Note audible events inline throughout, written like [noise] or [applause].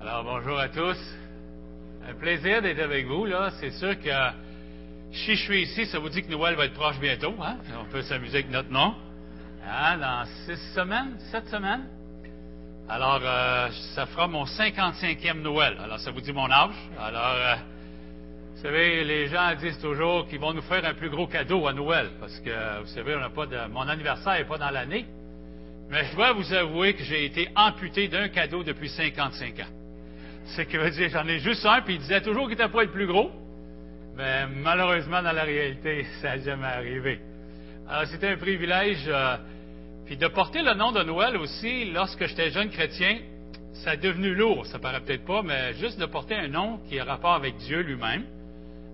Alors, bonjour à tous. Un plaisir d'être avec vous, là. C'est sûr que si je suis ici, ça vous dit que Noël va être proche bientôt, hein? On peut s'amuser avec notre nom. Hein? Dans six semaines, sept semaines? Alors, euh, ça fera mon 55e Noël. Alors, ça vous dit mon âge. Alors, euh, vous savez, les gens disent toujours qu'ils vont nous faire un plus gros cadeau à Noël, parce que, vous savez, on n'a pas de, mon anniversaire n'est pas dans l'année. Mais je dois vous avouer que j'ai été amputé d'un cadeau depuis 55 ans. Ce qui veut [laughs] dire, j'en ai juste un, puis il disait toujours qu'il n'était pas le plus gros. Mais malheureusement, dans la réalité, [laughs] ça n'a jamais arrivé. Alors, c'était un privilège. Euh, puis de porter le nom de Noël aussi, lorsque j'étais jeune chrétien, ça est devenu lourd, ça paraît peut-être pas, mais juste de porter un nom qui a rapport avec Dieu lui-même.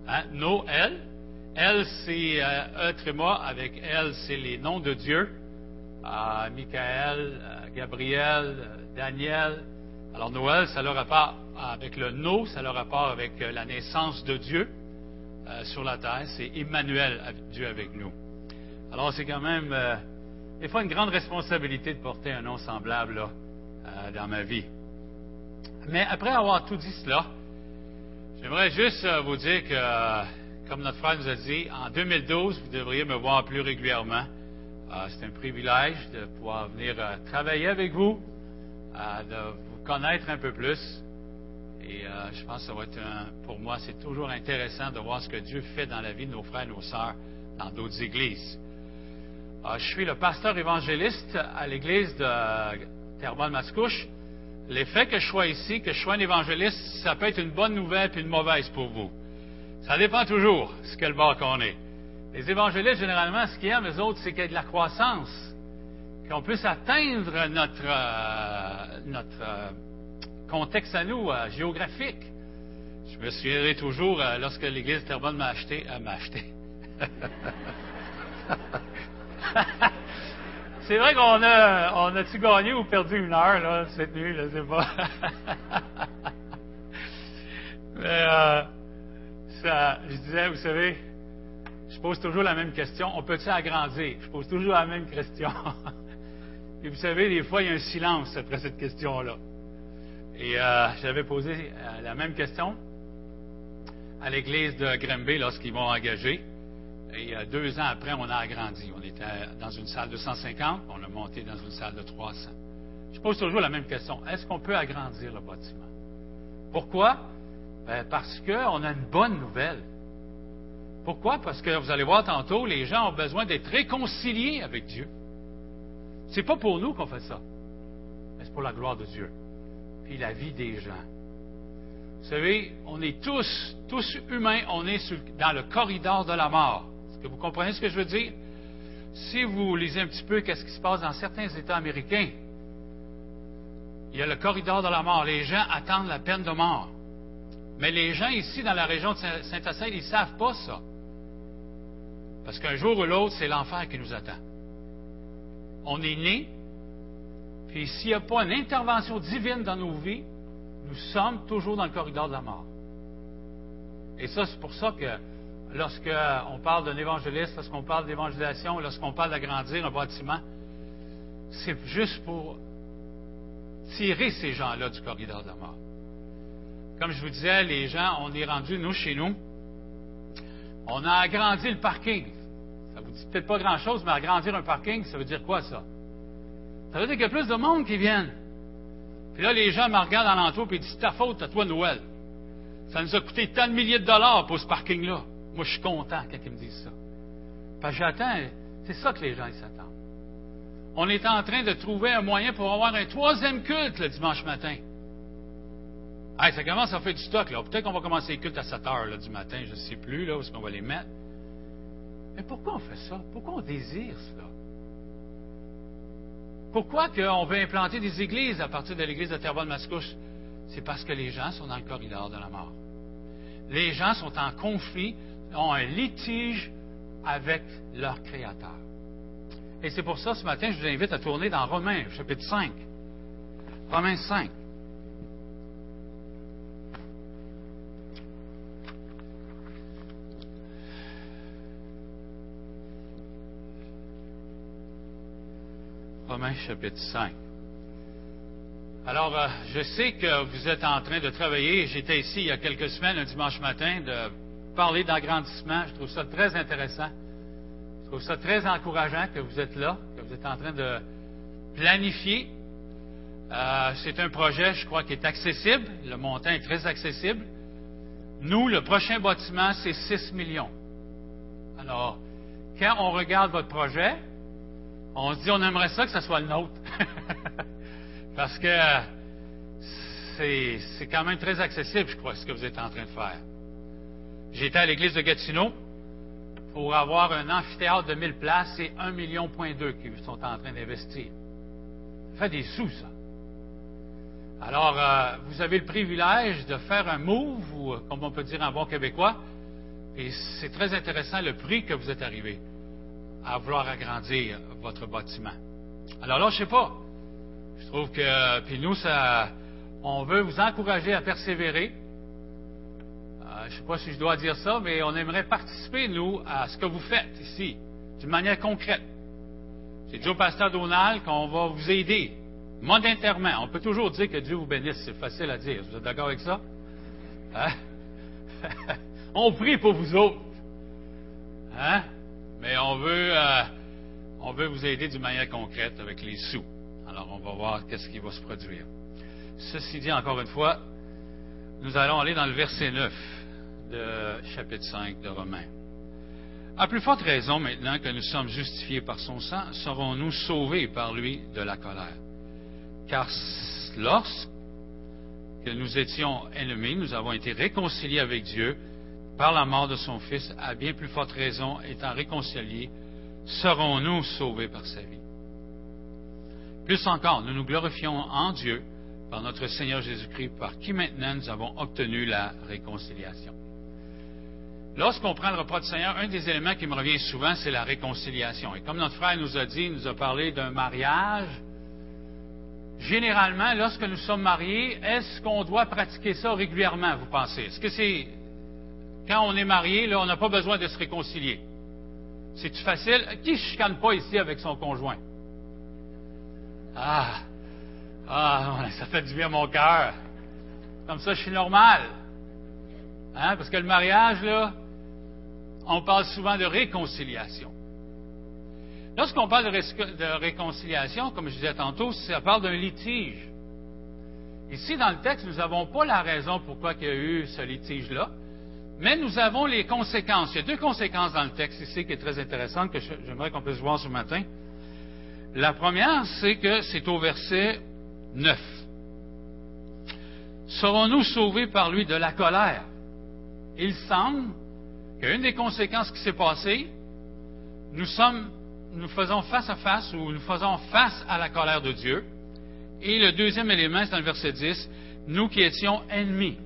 Hein, Noël. Elle, c'est euh, E tréma, avec elle, c'est les noms de Dieu. Euh, Michael, euh, Gabriel, euh, Daniel. Alors Noël, ça a le rapport avec le No, ça a le rapport avec euh, la naissance de Dieu euh, sur la terre. C'est Emmanuel, Dieu avec nous. Alors c'est quand même euh, des fois une grande responsabilité de porter un nom semblable euh, dans ma vie. Mais après avoir tout dit cela, j'aimerais juste vous dire que, comme notre frère nous a dit, en 2012, vous devriez me voir plus régulièrement. C'est un privilège de pouvoir venir travailler avec vous, de vous connaître un peu plus. Et euh, je pense que ça va être un- pour moi, c'est toujours intéressant de voir ce que Dieu fait dans la vie de nos frères et nos sœurs dans d'autres églises. Euh, je suis le pasteur évangéliste à l'église de Terrebonne-Mascouche. L'effet que je sois ici, que je sois un évangéliste, ça peut être une bonne nouvelle puis une mauvaise pour vous. Ça dépend toujours ce quel bord qu'on est. Les évangélistes, généralement, ce qu'ils aiment, les autres, c'est qu'il y ait de la croissance, qu'on puisse atteindre notre, euh, euh, contexte à nous, euh, géographique. Je me souviendrai toujours, lorsque l'Église de Terrebonne m'a acheté, m'a acheté. [laughs] C'est vrai qu'on a, on a-tu gagné ou perdu une heure, là, cette nuit, je sais pas. [laughs] Mais, ça, je disais, vous savez, je pose toujours la même question. On peut-il agrandir? Je pose toujours la même question. [laughs] Et vous savez, des fois, il y a un silence après cette question-là. Et euh, j'avais posé euh, la même question à l'église de Grimby lorsqu'ils m'ont engagé. Et euh, deux ans après, on a agrandi. On était dans une salle de 150, on a monté dans une salle de 300. Je pose toujours la même question. Est-ce qu'on peut agrandir le bâtiment? Pourquoi? Ben, parce qu'on a une bonne nouvelle. Pourquoi? Parce que vous allez voir tantôt, les gens ont besoin d'être réconciliés avec Dieu. C'est pas pour nous qu'on fait ça, mais c'est pour la gloire de Dieu. Puis la vie des gens. Vous savez, on est tous, tous humains, on est dans le corridor de la mort. Est-ce que vous comprenez ce que je veux dire? Si vous lisez un petit peu qu'est-ce qui se passe dans certains États américains, il y a le corridor de la mort. Les gens attendent la peine de mort. Mais les gens ici, dans la région de Saint- Saint-Hyacinthe, ils ne savent pas ça. Parce qu'un jour ou l'autre, c'est l'enfer qui nous attend. On est né, puis s'il n'y a pas une intervention divine dans nos vies, nous sommes toujours dans le corridor de la mort. Et ça, c'est pour ça que lorsqu'on parle d'un évangéliste, lorsqu'on parle d'évangélisation, lorsqu'on parle d'agrandir un bâtiment, c'est juste pour tirer ces gens-là du corridor de la mort. Comme je vous disais, les gens, on est rendu, nous, chez nous, on a agrandi le parking. Dit peut-être pas grand-chose, mais agrandir un parking, ça veut dire quoi, ça? Ça veut dire qu'il y a plus de monde qui viennent. Puis là, les gens me regardent alentour et disent, c'est ta faute, à toi, Noël. Ça nous a coûté tant de milliers de dollars pour ce parking-là. Moi, je suis content quand ils me disent ça. Parce que j'attends, c'est ça que les gens, ils s'attendent. On est en train de trouver un moyen pour avoir un troisième culte le dimanche matin. Hey, ça commence à faire du stock, là. Peut-être qu'on va commencer les cultes à 7 heures là, du matin, je ne sais plus, là, où est-ce qu'on va les mettre. Mais pourquoi on fait ça? Pourquoi on désire cela? Pourquoi on veut implanter des églises à partir de l'église de Terrebonne-Mascouche? C'est parce que les gens sont dans le corridor de la mort. Les gens sont en conflit, ont un litige avec leur Créateur. Et c'est pour ça, ce matin, je vous invite à tourner dans Romains, chapitre 5. Romains 5. Romains chapitre 5. Alors, euh, je sais que vous êtes en train de travailler. J'étais ici il y a quelques semaines, un dimanche matin, de parler d'agrandissement. Je trouve ça très intéressant. Je trouve ça très encourageant que vous êtes là, que vous êtes en train de planifier. Euh, c'est un projet, je crois, qui est accessible. Le montant est très accessible. Nous, le prochain bâtiment, c'est 6 millions. Alors, quand on regarde votre projet, on se dit, on aimerait ça que ce soit le nôtre. [laughs] Parce que c'est quand même très accessible, je crois, ce que vous êtes en train de faire. J'étais à l'église de Gatineau pour avoir un amphithéâtre de 1000 places et 1,2 million qu'ils sont en train d'investir. Ça fait des sous, ça. Alors, euh, vous avez le privilège de faire un move, ou comme on peut dire en bon québécois, et c'est très intéressant le prix que vous êtes arrivé à vouloir agrandir votre bâtiment. Alors là, je sais pas. Je trouve que, puis nous, ça, on veut vous encourager à persévérer. Euh, je ne sais pas si je dois dire ça, mais on aimerait participer, nous, à ce que vous faites ici, d'une manière concrète. C'est Joe Pasteur Donald qu'on va vous aider, monétairement. On peut toujours dire que Dieu vous bénisse, c'est facile à dire. Vous êtes d'accord avec ça? Hein? [laughs] on prie pour vous autres. Hein? Mais on veut, euh, on veut vous aider d'une manière concrète avec les sous. Alors, on va voir qu'est-ce qui va se produire. Ceci dit, encore une fois, nous allons aller dans le verset 9 de chapitre 5 de Romains. À plus forte raison, maintenant que nous sommes justifiés par son sang, serons-nous sauvés par lui de la colère? Car lorsque nous étions ennemis, nous avons été réconciliés avec Dieu par la mort de son Fils, à bien plus forte raison, étant réconciliés, serons-nous sauvés par sa vie? Plus encore, nous nous glorifions en Dieu par notre Seigneur Jésus-Christ, par qui maintenant nous avons obtenu la réconciliation. Lorsqu'on prend le repas du Seigneur, un des éléments qui me revient souvent, c'est la réconciliation. Et comme notre frère nous a dit, nous a parlé d'un mariage. Généralement, lorsque nous sommes mariés, est-ce qu'on doit pratiquer ça régulièrement, vous pensez? Est-ce que c'est, on est marié, là, on n'a pas besoin de se réconcilier? C'est-tu facile? Qui ne chicane pas ici avec son conjoint? Ah, ah, ça fait du bien à mon cœur. Comme ça, je suis normal. Hein? Parce que le mariage, là, on parle souvent de réconciliation. Lorsqu'on parle de, réconciliation, comme je disais tantôt, ça parle d'un litige. Ici, dans le texte, nous n'avons pas la raison pourquoi il y a eu ce litige-là, mais nous avons les conséquences. Il y a deux conséquences dans le texte ici qui est très intéressante, que j'aimerais qu'on puisse voir ce matin. La première, c'est que c'est au verset 9. Serons-nous sauvés par lui de la colère? Il semble qu'une des conséquences qui s'est passée, nous sommes, nous faisons face à face ou nous faisons face à la colère de Dieu. Et le deuxième élément, c'est dans le verset 10, nous qui étions ennemis.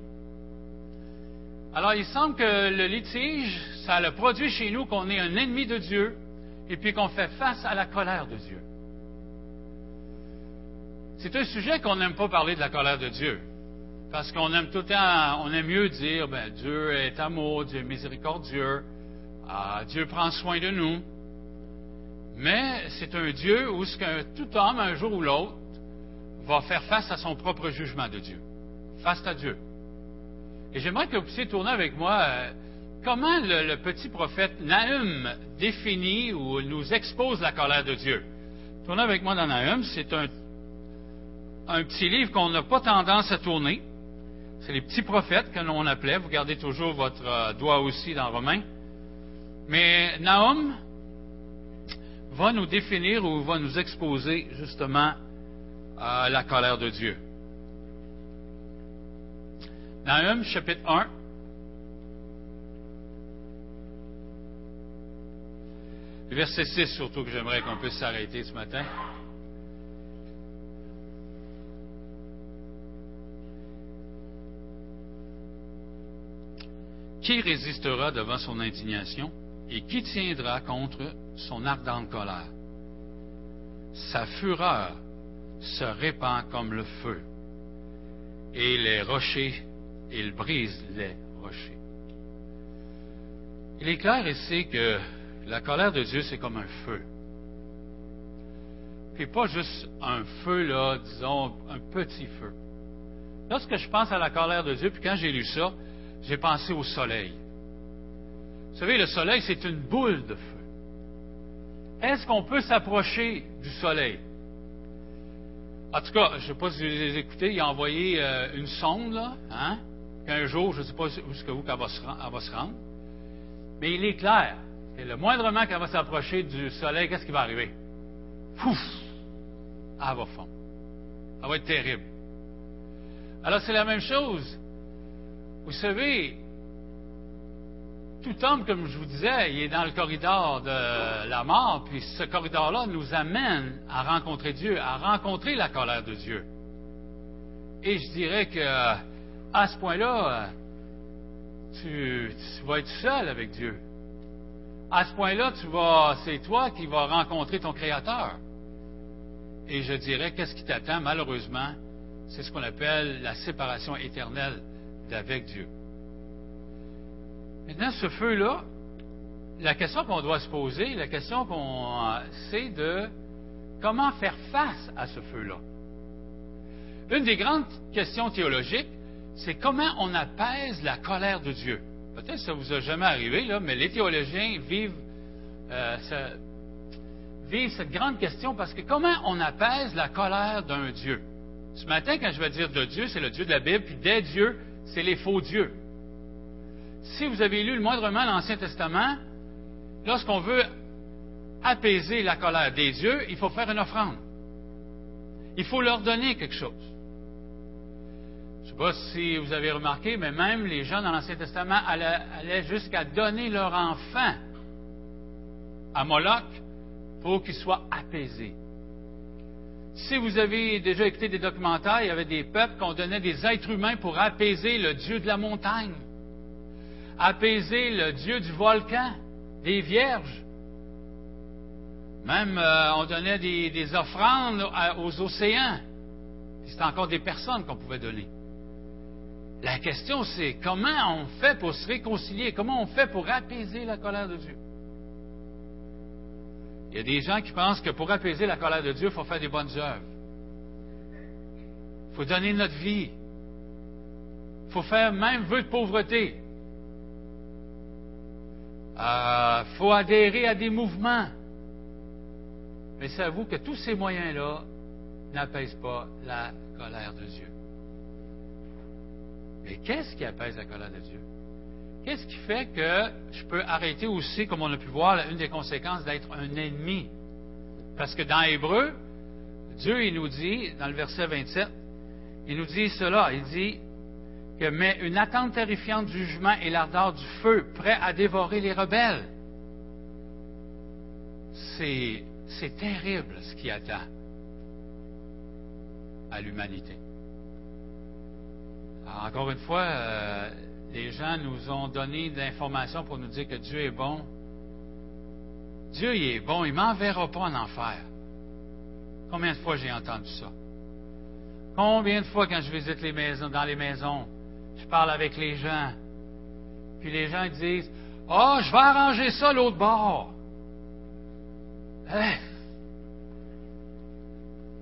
Alors, il semble que le litige, ça a produit chez nous qu'on est un ennemi de Dieu et puis qu'on fait face à la colère de Dieu. C'est un sujet qu'on n'aime pas parler de la colère de Dieu. Parce qu'on aime tout le temps, on aime mieux dire, ben, Dieu est amour, Dieu est miséricordieux, ah, Dieu prend soin de nous. Mais c'est un Dieu où ce que tout homme, un jour ou l'autre, va faire face à son propre jugement de Dieu. Face à Dieu. Et j'aimerais que vous puissiez tourner avec moi euh, comment le, petit prophète Nahum définit ou nous expose la colère de Dieu. Tournez avec moi dans Nahum, c'est un petit livre qu'on n'a pas tendance à tourner. C'est les petits prophètes que l'on appelait. Vous gardez toujours votre euh, doigt aussi dans Romain. Mais Nahum va nous définir ou va nous exposer justement à la colère de Dieu. Nahum, chapitre 1. Verset 6 surtout que j'aimerais qu'on puisse s'arrêter ce matin. Qui résistera devant son indignation et qui tiendra contre son ardente colère? Sa fureur se répand comme le feu, et les rochers, il brise les rochers. Il est clair ici que la colère de Dieu, c'est comme un feu. puis pas juste un feu, là, disons, un petit feu. Lorsque je pense à la colère de Dieu, puis quand j'ai lu ça, j'ai pensé au soleil. Vous savez, le soleil, c'est une boule de feu. Est-ce qu'on peut s'approcher du soleil? En tout cas, je ne sais pas si vous les écoutez, il a envoyé euh, une sonde, là, hein? Qu'un jour, je ne sais pas où elle va, se rendre. Mais il est clair que le moindrement qu'elle va s'approcher du soleil, qu'est-ce qui va arriver? Pouf! Elle va fondre. Ça va être terrible. Alors, c'est la même chose. Vous savez, tout homme, comme je vous disais, il est dans le corridor de la mort, puis ce corridor-là nous amène à rencontrer Dieu, à rencontrer la colère de Dieu. Et je dirais que à ce point-là, tu, vas être seul avec Dieu. À ce point-là, c'est toi qui vas rencontrer ton Créateur. Et je dirais, qu'est-ce qui t'attend, malheureusement, c'est ce qu'on appelle la séparation éternelle d'avec Dieu. Maintenant, ce feu-là, la question qu'on doit se poser, la question qu'on c'est de comment faire face à ce feu-là. Une des grandes questions théologiques, c'est comment on apaise la colère de Dieu. Peut-être que ça vous a jamais arrivé, là, mais les théologiens vivent, euh, vivent cette grande question parce que comment on apaise la colère d'un Dieu? Ce matin, quand je vais dire de Dieu, c'est le Dieu de la Bible, puis des dieux, c'est les faux dieux. Si vous avez lu le moindrement l'Ancien Testament, lorsqu'on veut apaiser la colère des dieux, il faut faire une offrande. Il faut leur donner quelque chose. Pas si vous avez remarqué, mais même les gens dans l'Ancien Testament allaient, jusqu'à donner leur enfant à Moloch pour qu'il soit apaisé. Si vous avez déjà écouté des documentaires, il y avait des peuples qu'on donnait des êtres humains pour apaiser le Dieu de la montagne apaiser le Dieu du volcan, des vierges. Même, euh, on donnait des, offrandes aux océans. C'était encore des personnes qu'on pouvait donner. La question, c'est comment on fait pour se réconcilier? Comment on fait pour apaiser la colère de Dieu? Il y a des gens qui pensent que pour apaiser la colère de Dieu, il faut faire des bonnes œuvres. Il faut donner notre vie. Il faut faire même vœu de pauvreté. Il euh, faut adhérer à des mouvements. Mais c'est à vous que tous ces moyens-là n'apaisent pas la colère de Dieu. Mais qu'est-ce qui apaise la colère de Dieu? Qu'est-ce qui fait que je peux arrêter aussi, comme on a pu voir, une des conséquences d'être un ennemi? Parce que dans Hébreu, Dieu, il nous dit, dans le verset 27, il nous dit cela, il dit, que met une attente terrifiante du jugement et l'ardeur du feu, prêt à dévorer les rebelles. C'est terrible ce qui attend à l'humanité. Encore une fois, euh, les gens nous ont donné de l'information pour nous dire que Dieu est bon. Dieu il est bon, il ne m'enverra pas en enfer. Combien de fois j'ai entendu ça? Combien de fois quand je visite les maisons, dans les maisons, je parle avec les gens. Puis les gens disent Ah, oh, je vais arranger ça l'autre bord. Hein?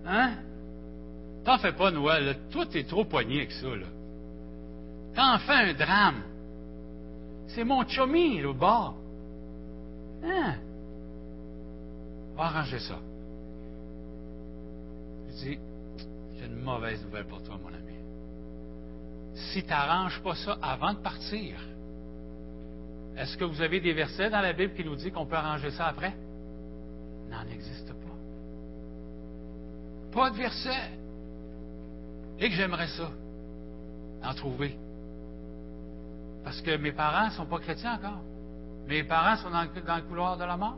Hein? T'en fais pas, Noël. Toi, t'es trop poigné avec ça. Là. T'en fais un drame. C'est mon chummy, l'autre bord. Hein? On va arranger ça. Je dis J'ai une mauvaise nouvelle pour toi, mon ami si tu n'arranges pas ça avant de partir, est-ce que vous avez des versets dans la Bible qui nous disent qu'on peut arranger ça après? N'en existe pas. Pas de verset. Et que j'aimerais ça, en trouver. Parce que mes parents ne sont pas chrétiens encore. Mes parents sont dans le, couloir de la mort.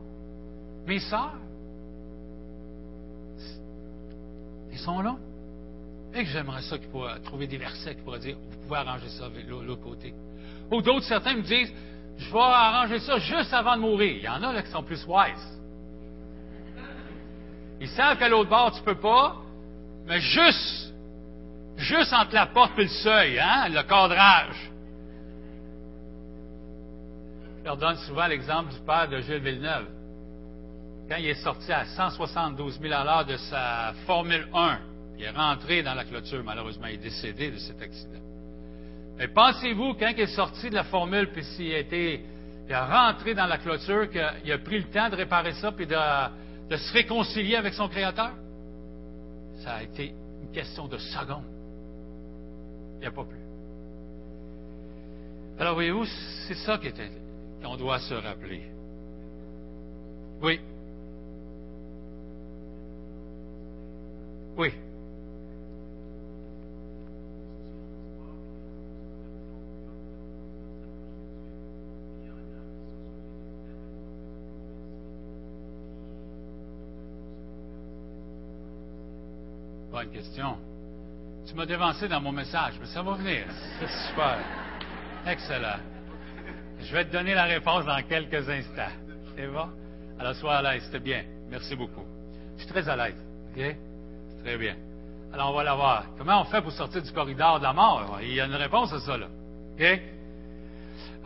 Mes sœurs, ils sont là. Et que j'aimerais ça qu'ils pourraient trouver des versets qui pourraient dire, vous pouvez arranger ça de l'autre côté. Ou d'autres, certains me disent, je vais arranger ça juste avant de mourir. Il y en a là qui sont plus wise. Ils savent qu'à l'autre bord, tu ne peux pas, mais juste, juste entre la porte et le seuil, hein, le cadrage. Je leur donne souvent l'exemple du père de Gilles Villeneuve. quand il est sorti à 172 000 à l'heure de sa Formule 1, il est rentré dans la clôture, malheureusement, il est décédé de cet accident. Mais pensez-vous, quand il est sorti de la formule, puis s'il a été, il rentré dans la clôture, qu'il a pris le temps de réparer ça, puis de, se réconcilier avec son Créateur? Ça a été une question de secondes. Il n'y a pas plus. Alors, voyez-vous, c'est ça qu'on doit se rappeler. Oui. Oui. Bonne question. Tu m'as dévancé dans mon message, mais ça va venir. C'est super. Excellent. Je vais te donner la réponse dans quelques instants. C'est bon? Alors, sois à l'aise, c'est bien. Merci beaucoup. Je suis très à l'aise. OK? Très bien. Alors, on va la voir. Comment on fait pour sortir du corridor de la mort? Il y a une réponse à ça, là. OK?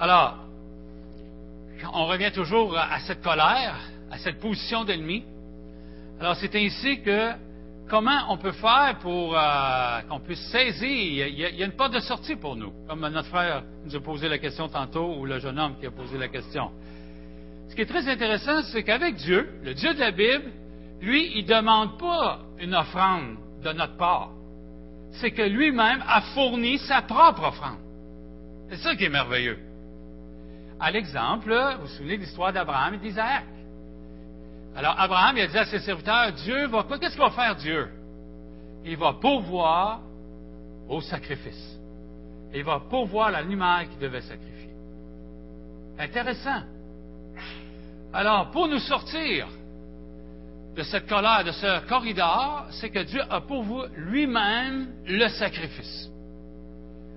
Alors, on revient toujours à cette colère, à cette position d'ennemi. Alors, c'est ainsi que comment on peut faire pour euh, qu'on puisse saisir? Il y, a, il y, a, une porte de sortie pour nous, comme notre frère nous a posé la question tantôt, ou le jeune homme qui a posé la question. Ce qui est très intéressant, c'est qu'avec Dieu, le Dieu de la Bible, lui, il ne demande pas une offrande de notre part. C'est que lui-même a fourni sa propre offrande. C'est ça qui est merveilleux. À l'exemple, vous vous souvenez de l'histoire d'Abraham et d'Isaac. Alors, Abraham, il a dit à ses serviteurs, Dieu va, qu'est-ce qu'il va faire Dieu? Il va pourvoir au sacrifice. Il va pourvoir l'animal qu'il devait sacrifier. Intéressant. Alors, pour nous sortir de cette colère, de ce corridor, c'est que Dieu a pourvu lui-même le sacrifice.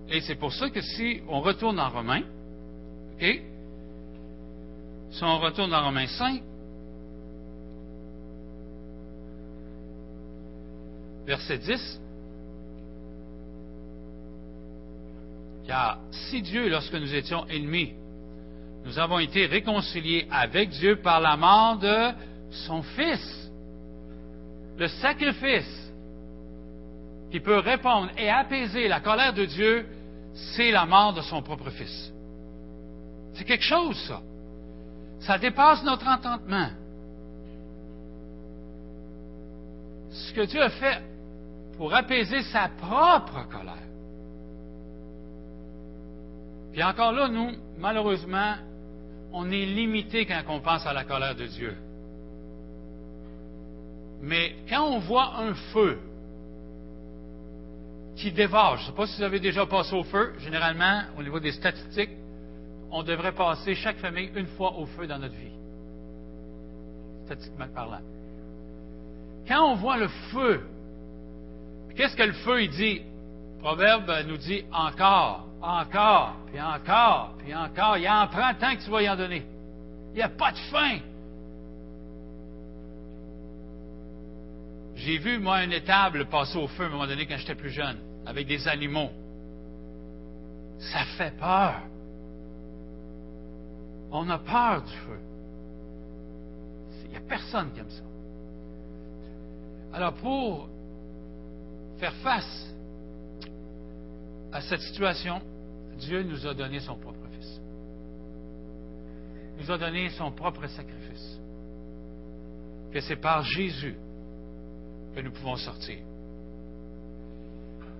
Et c'est pour ça que si on retourne en Romains, OK? Si on retourne en Romains 5, verset 10. Car si Dieu, lorsque nous étions ennemis, nous avons été réconciliés avec Dieu par la mort de son Fils, le sacrifice qui peut répondre et apaiser la colère de Dieu, c'est la mort de son propre Fils. C'est quelque chose, ça. Ça dépasse notre entendement. Ce que Dieu a fait pour apaiser sa propre colère. Puis encore là, nous, malheureusement, on est limité quand on pense à la colère de Dieu. Mais quand on voit un feu qui dévore, je ne sais pas si vous avez déjà passé au feu, généralement, au niveau des statistiques, on devrait passer chaque famille une fois au feu dans notre vie, statistiquement parlant. Quand on voit le feu Qu'est-ce que le feu, il dit? Le proverbe nous dit encore, encore, puis encore, puis encore. Il en prend tant que tu vas y en donner. Il n'y a pas de fin. J'ai vu, moi, une étable passer au feu à un moment donné quand j'étais plus jeune, avec des animaux. Ça fait peur. On a peur du feu. Il n'y a personne qui aime ça. Alors, pour faire face à cette situation, Dieu nous a donné son propre Fils. Il nous a donné son propre sacrifice. Que c'est par Jésus que nous pouvons sortir.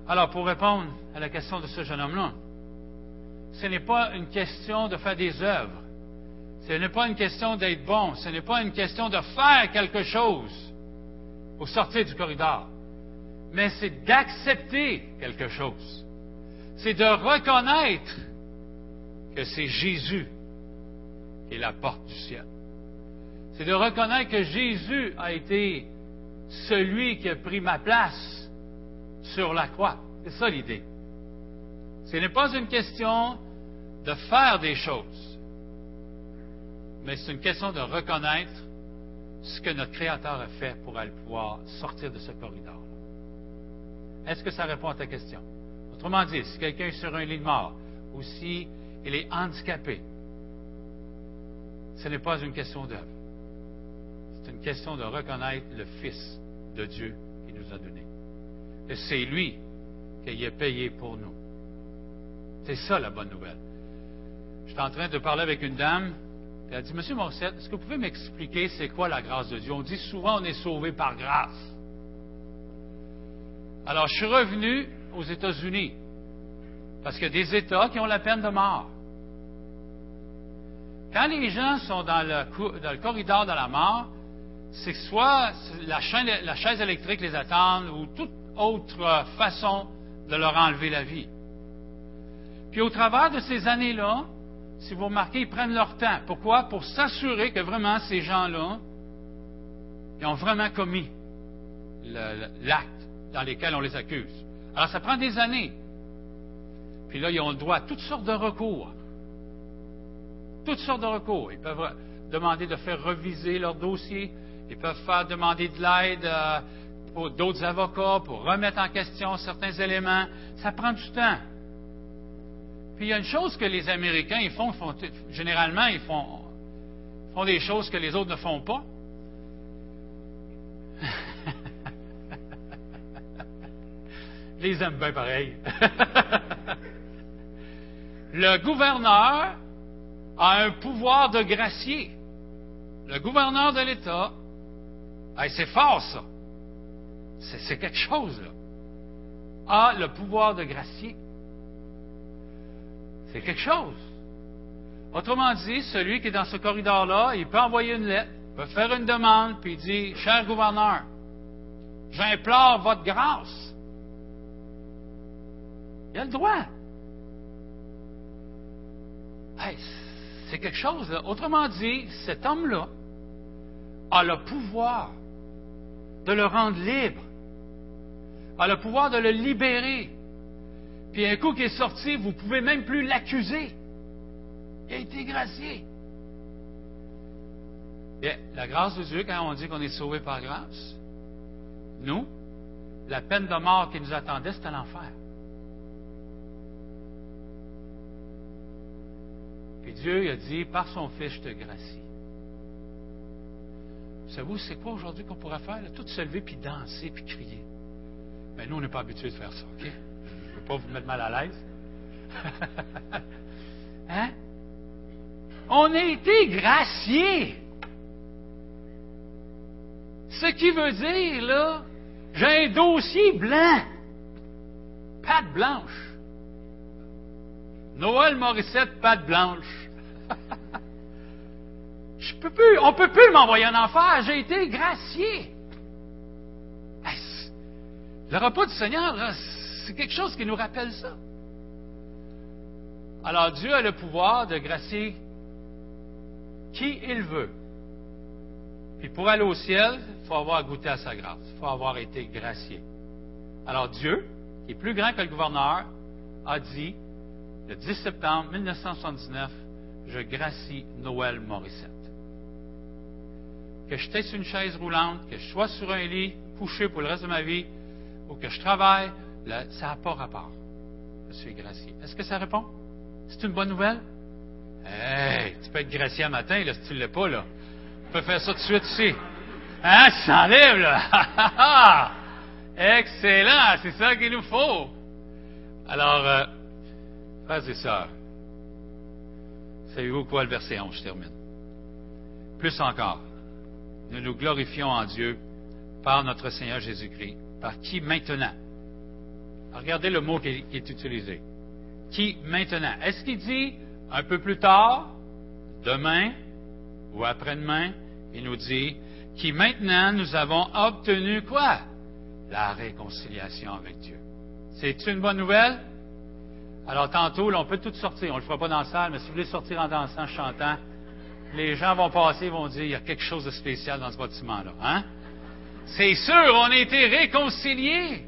Alors, pour répondre à la question de ce jeune homme-là, ce n'est pas une question de faire des œuvres. Ce n'est pas une question d'être bon. Ce n'est pas une question de faire quelque chose pour sortir du corridor mais c'est d'accepter quelque chose. C'est de reconnaître que c'est Jésus qui est la porte du ciel. C'est de reconnaître que Jésus a été celui qui a pris ma place sur la croix. C'est ça l'idée. Ce n'est pas une question de faire des choses, mais c'est une question de reconnaître ce que notre Créateur a fait pour pouvoir sortir de ce corridor. Est-ce que ça répond à ta question? Autrement dit, si quelqu'un est sur un lit de mort ou si il est handicapé, ce n'est pas une question d'œuvre. C'est une question de reconnaître le Fils de Dieu qui nous a donné. Et c'est lui qui a payé pour nous. C'est ça la bonne nouvelle. J'étais en train de parler avec une dame, elle a dit, Monsieur Morissette, est-ce que vous pouvez m'expliquer c'est quoi la grâce de Dieu? On dit souvent on est sauvé par grâce. Alors, je suis revenu aux États-Unis, parce qu'il y a des États qui ont la peine de mort. Quand les gens sont dans le, corridor de la mort, c'est soit la, chaise électrique les attend ou toute autre façon de leur enlever la vie. Puis au travers de ces années-là, si vous remarquez, ils prennent leur temps. Pourquoi? Pour s'assurer que vraiment ces gens-là, ont vraiment commis l'acte dans lequel on les accuse. Alors ça prend des années. Puis là, ils ont le droit à toutes sortes de recours toutes sortes de recours. Ils peuvent demander de faire reviser leur dossier. Ils peuvent faire demander de l'aide euh, pour d'autres avocats pour remettre en question certains éléments. Ça prend du temps. Puis il y a une chose que les Américains ils font, généralement, ils font, font des choses que les autres ne font pas. Les aime bien pareil. [laughs] Le gouverneur a un pouvoir de gracier. Le gouverneur de l'État, c'est fort ça, c'est quelque chose là, a le pouvoir de gracier. C'est quelque chose. Autrement dit, celui qui est dans ce corridor-là, il peut envoyer une lettre, peut faire une demande, puis il dit, cher gouverneur, j'implore votre grâce. Il a le droit. C'est quelque chose. Autrement dit, cet homme-là a le pouvoir de le rendre libre, a le pouvoir de le libérer. Puis un coup qui est sorti, vous ne pouvez même plus l'accuser. Il a été gracié. Bien, la grâce de Dieu, quand on dit qu'on est sauvé par grâce, nous, la peine de mort qui nous attendait, c'était l'enfer. Puis Dieu a dit, par son Fils, je te gracie. Savez-vous, c'est quoi aujourd'hui qu'on pourrait faire? Tout se lever, puis danser, puis crier. Mais nous, on n'est pas habitués de faire ça, OK? Je ne veux pas vous mettre mal à l'aise. [laughs] hein? On a été graciés. Ce qui veut dire, là, j'ai un dossier blanc, patte blanche. Noël Morissette, patte blanche. [laughs] Je peux plus, on ne peut plus m'envoyer en enfer, j'ai été gracié. Le repas du Seigneur, c'est quelque chose qui nous rappelle ça. Alors Dieu a le pouvoir de gracier qui il veut. Puis pour aller au ciel, il faut avoir goûté à sa grâce, il faut avoir été gracié. Alors Dieu, qui est plus grand que le gouverneur, a dit, le 10 septembre 1979, je gracie Noël Morissette. Que je sur une chaise roulante, que je sois sur un lit, couché pour le reste de ma vie, ou que je travaille, ça n'a pas rapport. Je suis gracié. Est-ce que ça répond? C'est une bonne nouvelle? Hey, tu peux être gracié un matin, là, si tu ne l'es pas, là. Tu peux faire ça tout de suite ici. Hein, ça s'enlève, là? [laughs] Excellent, c'est ça qu'il nous faut. Alors, euh, Frères et sœurs, savez-vous quoi le verset 11, je termine. Plus encore, nous nous glorifions en Dieu par notre Seigneur Jésus-Christ, par qui maintenant, regardez le mot qui est utilisé, qui maintenant, est-ce qu'il dit un peu plus tard, demain ou après-demain, il nous dit, qui maintenant nous avons obtenu quoi? La réconciliation avec Dieu. C'est une bonne nouvelle? Alors, tantôt, on peut tout sortir. On ne le fera pas dans la salle, mais si vous voulez sortir en dansant, chantant, les gens vont passer vont dire il y a quelque chose de spécial dans ce bâtiment-là. Hein? C'est sûr, on a été réconciliés.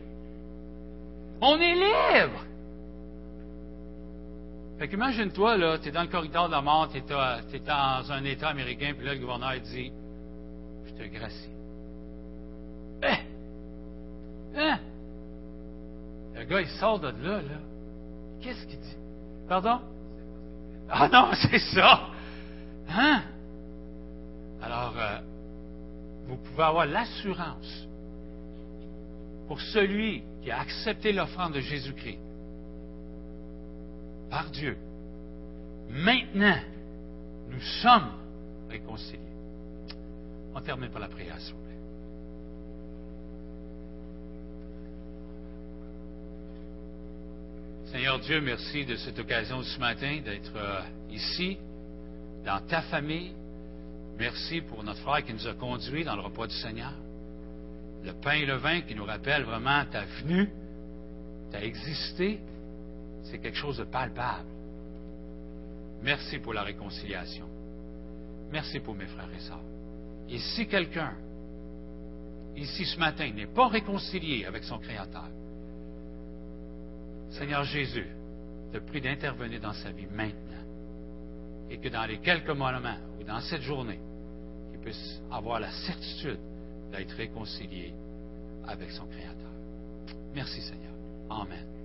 On est libre. Fait qu'imagine-toi, là, tu es dans le corridor de la mort, tu es, dans un État américain, puis là, le gouverneur dit Je te gracie. Hein? Hein? Le gars, il sort de là, là. Qu'est-ce qu'il dit? Pardon? Ah non, [laughs] c'est ça! Hein? Alors, euh, vous pouvez avoir l'assurance pour celui qui a accepté l'offrande de Jésus-Christ par Dieu. Maintenant, nous sommes réconciliés. On termine par la prière, s'il vous plaît. Seigneur Dieu, merci de cette occasion ce matin d'être euh, ici, dans ta famille. Merci pour notre frère qui nous a conduits dans le repas du Seigneur. Le pain et le vin qui nous rappellent vraiment ta venue, ta existé, c'est quelque chose de palpable. Merci pour la réconciliation. Merci pour mes frères et sœurs. Et si quelqu'un, ici ce matin, n'est pas réconcilié avec son Créateur, Seigneur Jésus, te prie d'intervenir dans sa vie maintenant. Et que dans les quelques moments ou dans cette journée, il puisse avoir la certitude d'être réconcilié avec son Créateur. Merci Seigneur. Amen.